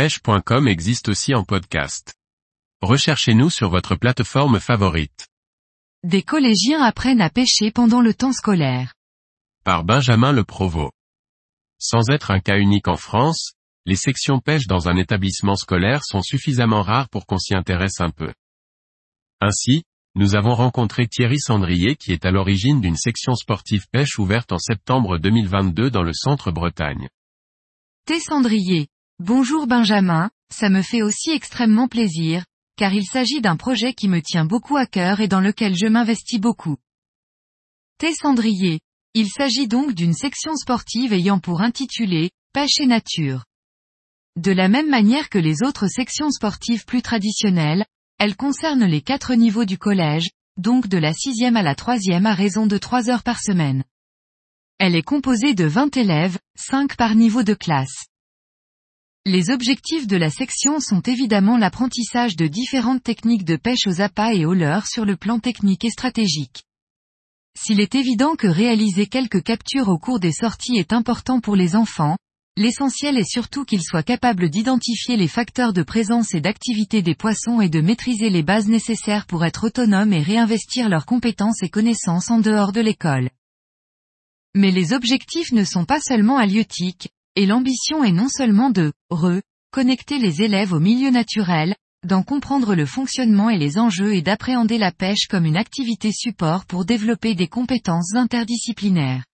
pêche.com existe aussi en podcast. Recherchez-nous sur votre plateforme favorite. Des collégiens apprennent à pêcher pendant le temps scolaire. Par Benjamin Le Provost. Sans être un cas unique en France, les sections pêche dans un établissement scolaire sont suffisamment rares pour qu'on s'y intéresse un peu. Ainsi, nous avons rencontré Thierry Sandrier qui est à l'origine d'une section sportive pêche ouverte en septembre 2022 dans le centre Bretagne. T. Sandrier. Bonjour Benjamin, ça me fait aussi extrêmement plaisir, car il s'agit d'un projet qui me tient beaucoup à cœur et dans lequel je m'investis beaucoup. T. Sandrier. Il s'agit donc d'une section sportive ayant pour intitulé, Pêche et Nature. De la même manière que les autres sections sportives plus traditionnelles, elle concerne les quatre niveaux du collège, donc de la sixième à la troisième à raison de trois heures par semaine. Elle est composée de 20 élèves, 5 par niveau de classe. Les objectifs de la section sont évidemment l'apprentissage de différentes techniques de pêche aux appâts et aux leurres sur le plan technique et stratégique. S'il est évident que réaliser quelques captures au cours des sorties est important pour les enfants, L'essentiel est surtout qu'ils soient capables d'identifier les facteurs de présence et d'activité des poissons et de maîtriser les bases nécessaires pour être autonomes et réinvestir leurs compétences et connaissances en dehors de l'école. Mais les objectifs ne sont pas seulement halieutiques, et l'ambition est non seulement de, re, connecter les élèves au milieu naturel, d'en comprendre le fonctionnement et les enjeux et d'appréhender la pêche comme une activité support pour développer des compétences interdisciplinaires.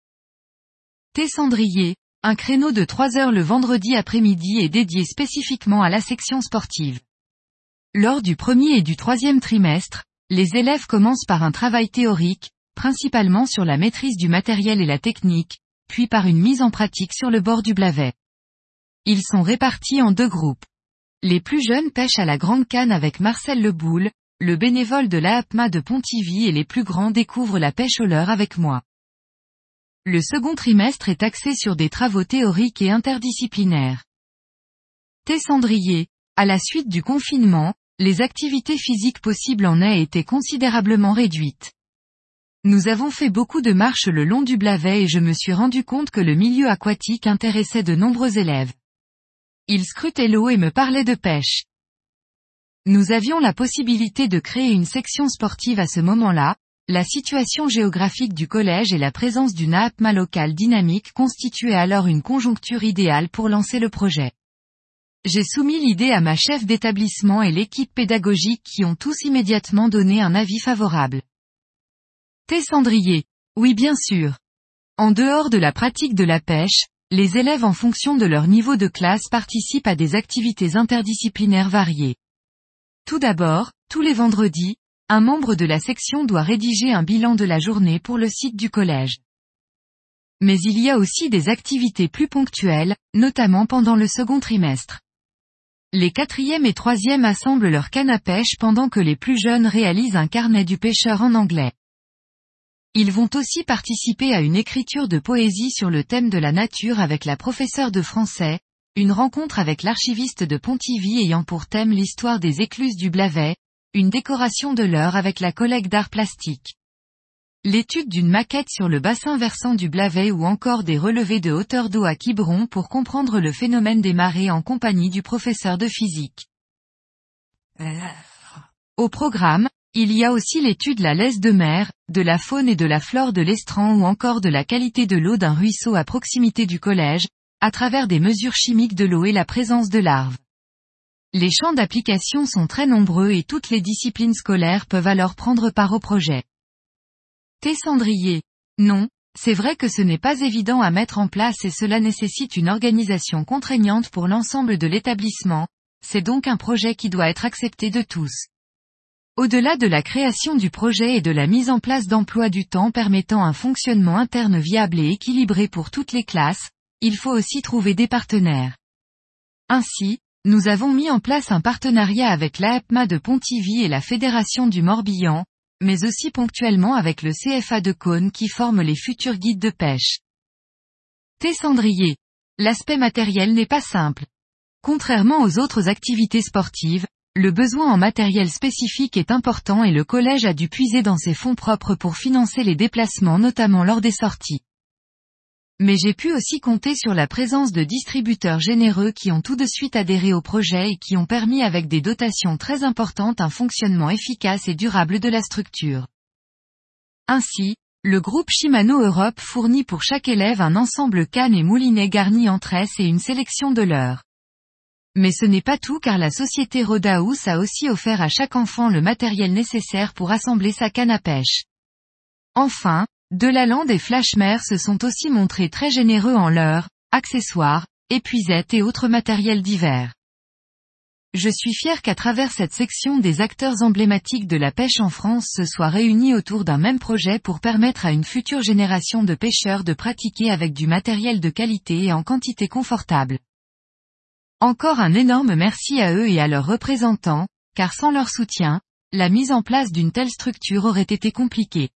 Tessandrier, un créneau de 3 heures le vendredi après-midi est dédié spécifiquement à la section sportive. Lors du premier et du troisième trimestre, les élèves commencent par un travail théorique, principalement sur la maîtrise du matériel et la technique, puis par une mise en pratique sur le bord du Blavet. Ils sont répartis en deux groupes. Les plus jeunes pêchent à la grande canne avec Marcel Leboul, le bénévole de l'AAPMA de Pontivy et les plus grands découvrent la pêche au leurre avec moi. Le second trimestre est axé sur des travaux théoriques et interdisciplinaires. Tessandrier, à la suite du confinement, les activités physiques possibles en aient été considérablement réduites. Nous avons fait beaucoup de marches le long du Blavet et je me suis rendu compte que le milieu aquatique intéressait de nombreux élèves. Ils scrutaient l'eau et me parlaient de pêche. Nous avions la possibilité de créer une section sportive à ce moment-là, la situation géographique du collège et la présence d'une APMA locale dynamique constituaient alors une conjoncture idéale pour lancer le projet. J'ai soumis l'idée à ma chef d'établissement et l'équipe pédagogique qui ont tous immédiatement donné un avis favorable. Tessandrier. Oui bien sûr. En dehors de la pratique de la pêche, les élèves en fonction de leur niveau de classe participent à des activités interdisciplinaires variées. Tout d'abord, tous les vendredis, un membre de la section doit rédiger un bilan de la journée pour le site du collège. Mais il y a aussi des activités plus ponctuelles, notamment pendant le second trimestre. Les quatrièmes et troisièmes assemblent leur canne à pêche pendant que les plus jeunes réalisent un carnet du pêcheur en anglais. Ils vont aussi participer à une écriture de poésie sur le thème de la nature avec la professeure de français, une rencontre avec l'archiviste de Pontivy ayant pour thème l'histoire des écluses du Blavet, une décoration de l'heure avec la collègue d'art plastique. L'étude d'une maquette sur le bassin versant du Blavet ou encore des relevés de hauteur d'eau à Quiberon pour comprendre le phénomène des marées en compagnie du professeur de physique. Au programme, il y a aussi l'étude la laisse de mer, de la faune et de la flore de l'estran ou encore de la qualité de l'eau d'un ruisseau à proximité du collège, à travers des mesures chimiques de l'eau et la présence de larves. Les champs d'application sont très nombreux et toutes les disciplines scolaires peuvent alors prendre part au projet. Tessandrier. Non, c'est vrai que ce n'est pas évident à mettre en place et cela nécessite une organisation contraignante pour l'ensemble de l'établissement, c'est donc un projet qui doit être accepté de tous. Au-delà de la création du projet et de la mise en place d'emplois du temps permettant un fonctionnement interne viable et équilibré pour toutes les classes, il faut aussi trouver des partenaires. Ainsi, nous avons mis en place un partenariat avec l'AEPMA de Pontivy et la Fédération du Morbihan, mais aussi ponctuellement avec le CFA de Cône qui forme les futurs guides de pêche. Tessandrier. L'aspect matériel n'est pas simple. Contrairement aux autres activités sportives, le besoin en matériel spécifique est important et le collège a dû puiser dans ses fonds propres pour financer les déplacements notamment lors des sorties. mais j'ai pu aussi compter sur la présence de distributeurs généreux qui ont tout de suite adhéré au projet et qui ont permis avec des dotations très importantes un fonctionnement efficace et durable de la structure. Ainsi, le groupe Shimano Europe fournit pour chaque élève un ensemble canne et moulinet garni en tresse et une sélection de leurs. Mais ce n'est pas tout car la société Rodaus a aussi offert à chaque enfant le matériel nécessaire pour assembler sa canne à pêche. Enfin, Delalande et Flashmer se sont aussi montrés très généreux en leurs, accessoires, épuisettes et autres matériels divers. Je suis fier qu'à travers cette section des acteurs emblématiques de la pêche en France se soient réunis autour d'un même projet pour permettre à une future génération de pêcheurs de pratiquer avec du matériel de qualité et en quantité confortable. Encore un énorme merci à eux et à leurs représentants, car sans leur soutien, la mise en place d'une telle structure aurait été compliquée.